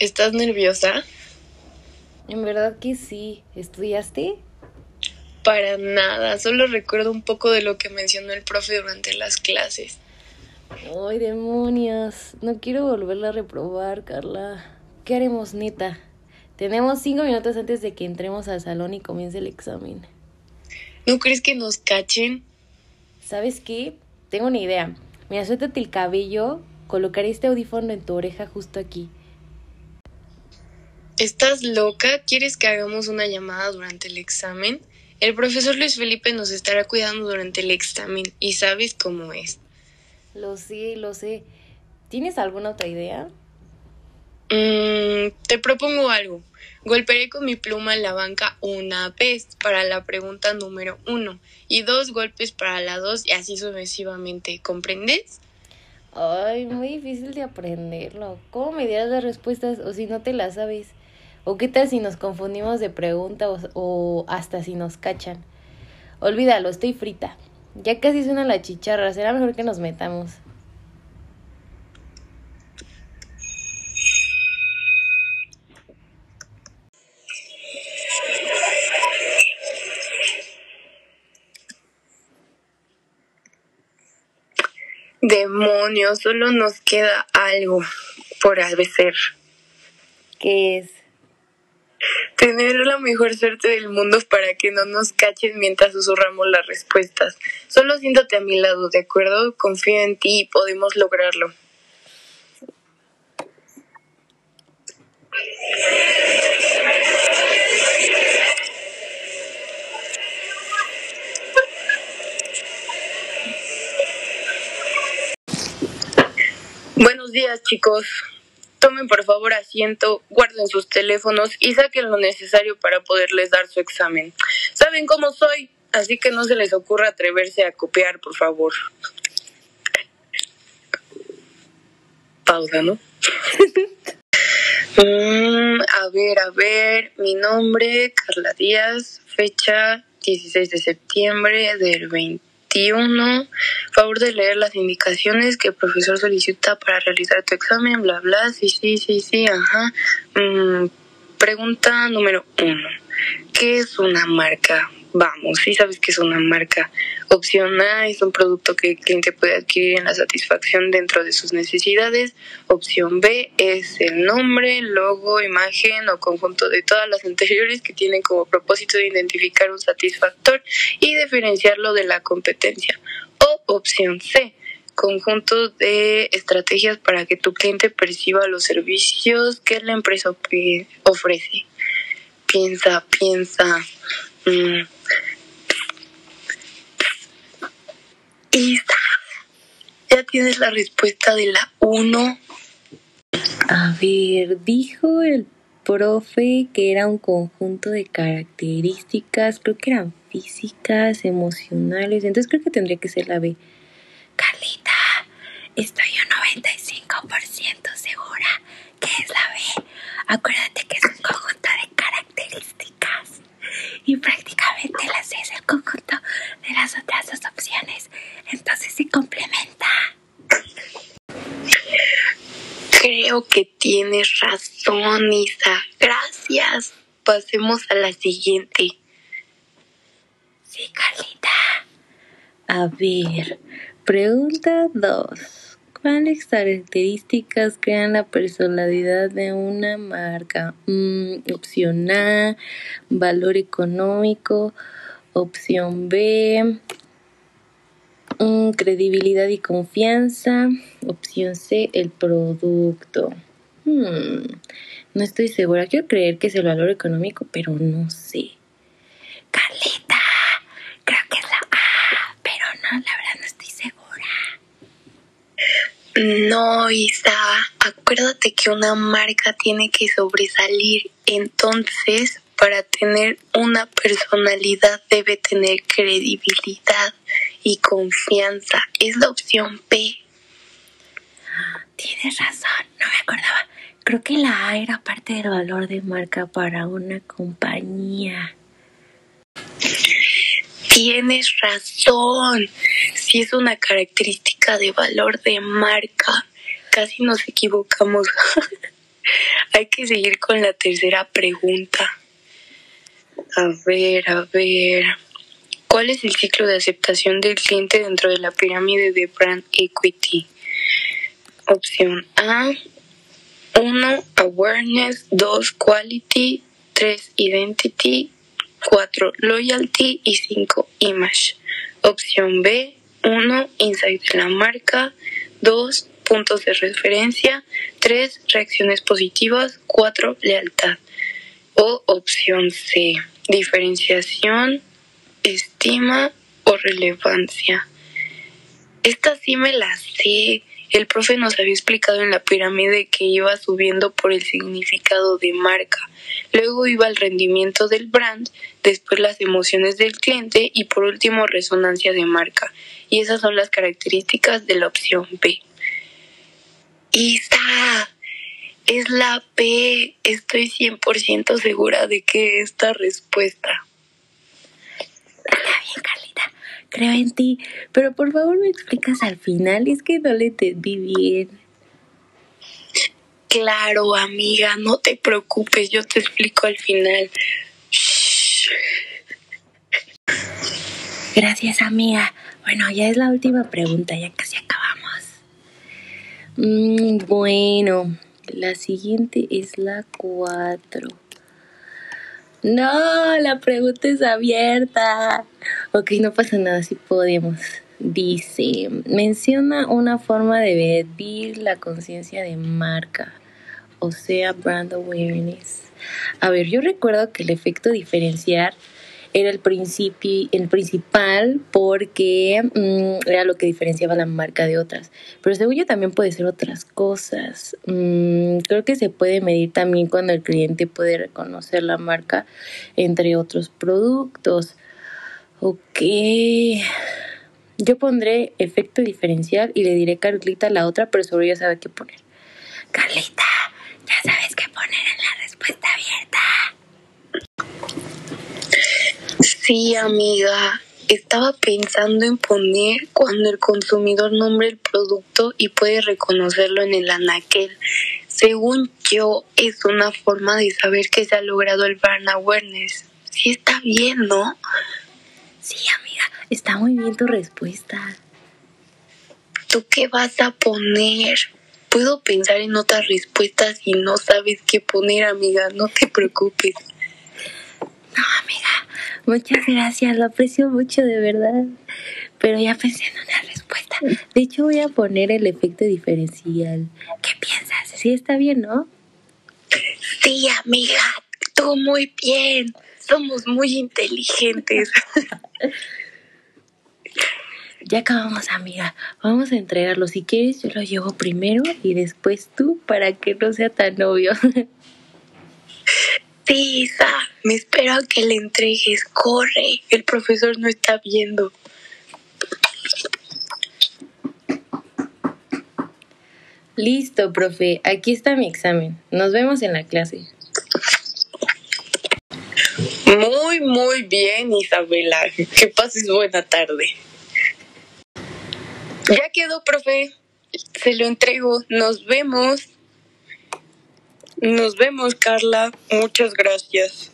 ¿Estás nerviosa? En verdad que sí. ¿Estudiaste? Para nada, solo recuerdo un poco de lo que mencionó el profe durante las clases. Ay, demonios. No quiero volverla a reprobar, Carla. ¿Qué haremos, neta? Tenemos cinco minutos antes de que entremos al salón y comience el examen. ¿No crees que nos cachen? ¿Sabes qué? Tengo una idea. Mira, suéltate el cabello, colocaré este audífono en tu oreja justo aquí. ¿Estás loca? ¿Quieres que hagamos una llamada durante el examen? El profesor Luis Felipe nos estará cuidando durante el examen y sabes cómo es. Lo sé, lo sé. ¿Tienes alguna otra idea? Mm, te propongo algo. Golpearé con mi pluma en la banca una vez para la pregunta número uno y dos golpes para la dos y así sucesivamente. ¿Comprendes? Ay, muy difícil de aprenderlo. ¿Cómo me dirás las respuestas o si no te las sabes? ¿O qué tal si nos confundimos de pregunta o, o hasta si nos cachan? Olvídalo, estoy frita. Ya casi suena la chicharra, será mejor que nos metamos. Demonios, solo nos queda algo por hacer. ¿Qué es? Tener la mejor suerte del mundo para que no nos cachen mientras susurramos las respuestas. Solo siéntate a mi lado, ¿de acuerdo? Confío en ti y podemos lograrlo. Buenos días, chicos. Tomen por favor asiento, guarden sus teléfonos y saquen lo necesario para poderles dar su examen. Saben cómo soy, así que no se les ocurra atreverse a copiar, por favor. Pausa, ¿no? Mm, a ver, a ver, mi nombre, Carla Díaz, fecha 16 de septiembre del 21. Favor de leer las indicaciones que el profesor solicita para realizar tu examen, bla, bla, sí, sí, sí, sí, ajá. Mm, pregunta número uno. ¿Qué es una marca? Vamos, sí sabes que es una marca. Opción A es un producto que el cliente puede adquirir en la satisfacción dentro de sus necesidades. Opción B es el nombre, logo, imagen o conjunto de todas las anteriores que tienen como propósito de identificar un satisfactor y diferenciarlo de la competencia. O opción C, conjunto de estrategias para que tu cliente perciba los servicios que la empresa ofrece. Piensa, piensa. Mm. Isa, ya tienes la respuesta de la 1. A ver, dijo el profe que era un conjunto de características, creo que eran físicas, emocionales, entonces creo que tendría que ser la B. Carlita, estoy un 95% segura que es la B. Acuérdate que es un conjunto de características y prácticamente la C es el conjunto de las otras dos opciones, entonces se complementa. Creo que tienes razón, Isa. Gracias. Pasemos a la siguiente. Sí, Carlita. A ver, pregunta 2. ¿Cuáles características crean la personalidad de una marca? Mm, opción A, valor económico. Opción B, mm, credibilidad y confianza. Opción C, el producto. Hmm, no estoy segura. Quiero creer que es el valor económico, pero no sé. Carlita, creo que es la A, pero no, la verdad no estoy segura. No, Isa, acuérdate que una marca tiene que sobresalir. Entonces, para tener una personalidad debe tener credibilidad y confianza. Es la opción B. Tienes razón, no me acordaba. Creo que la A era parte del valor de marca para una compañía. Tienes razón. Si es una característica de valor de marca, casi nos equivocamos. Hay que seguir con la tercera pregunta. A ver, a ver. ¿Cuál es el ciclo de aceptación del cliente dentro de la pirámide de brand equity? Opción A. 1. Awareness. 2. Quality. 3. Identity. 4. Loyalty. Y 5. Image. Opción B. 1. Insight de la marca. 2. Puntos de referencia. 3. Reacciones positivas. 4. Lealtad. O opción C. Diferenciación, estima o relevancia. Esta sí me la sé. El profe nos había explicado en la pirámide que iba subiendo por el significado de marca, luego iba el rendimiento del brand, después las emociones del cliente y por último resonancia de marca. Y esas son las características de la opción B. ¡Isa! Es la P. Estoy 100% segura de que esta respuesta. Está bien, Carlita. Creo en ti. Pero por favor me explicas al final. Es que no le entendí bien. Claro, amiga. No te preocupes. Yo te explico al final. Gracias, amiga. Bueno, ya es la última pregunta. Ya casi acabamos. Mm, bueno. La siguiente es la 4. No, la pregunta es abierta. Ok, no pasa nada, si podemos. Dice, menciona una forma de medir la conciencia de marca, o sea, brand awareness. A ver, yo recuerdo que el efecto diferenciar era el, el principal porque mm, era lo que diferenciaba la marca de otras. Pero según yo también puede ser otras cosas. Mm, creo que se puede medir también cuando el cliente puede reconocer la marca entre otros productos. Ok. Yo pondré efecto diferencial y le diré Carlita la otra, pero sobre ella sabe qué poner. Carlita, ya sabes qué poner en la respuesta abierta. Sí, amiga. Estaba pensando en poner cuando el consumidor nombre el producto y puede reconocerlo en el anaquel. Según yo, es una forma de saber que se ha logrado el brand awareness. Sí está bien, ¿no? Sí, amiga, está muy bien tu respuesta. ¿Tú qué vas a poner? Puedo pensar en otras respuestas y no sabes qué poner, amiga. No te preocupes. No, amiga, muchas gracias, lo aprecio mucho de verdad. Pero ya pensé en una respuesta. De hecho, voy a poner el efecto diferencial. ¿Qué piensas? Sí, está bien, ¿no? Sí, amiga, tú muy bien. Somos muy inteligentes. ya acabamos, amiga. Vamos a entregarlo. Si quieres, yo lo llevo primero y después tú para que no sea tan obvio. Sí, Isa, me espero a que le entregues. Corre, el profesor no está viendo. Listo, profe. Aquí está mi examen. Nos vemos en la clase. Muy, muy bien, Isabela. Que pases buena tarde. Ya quedó, profe. Se lo entrego. Nos vemos. Nos vemos, Carla. Muchas gracias.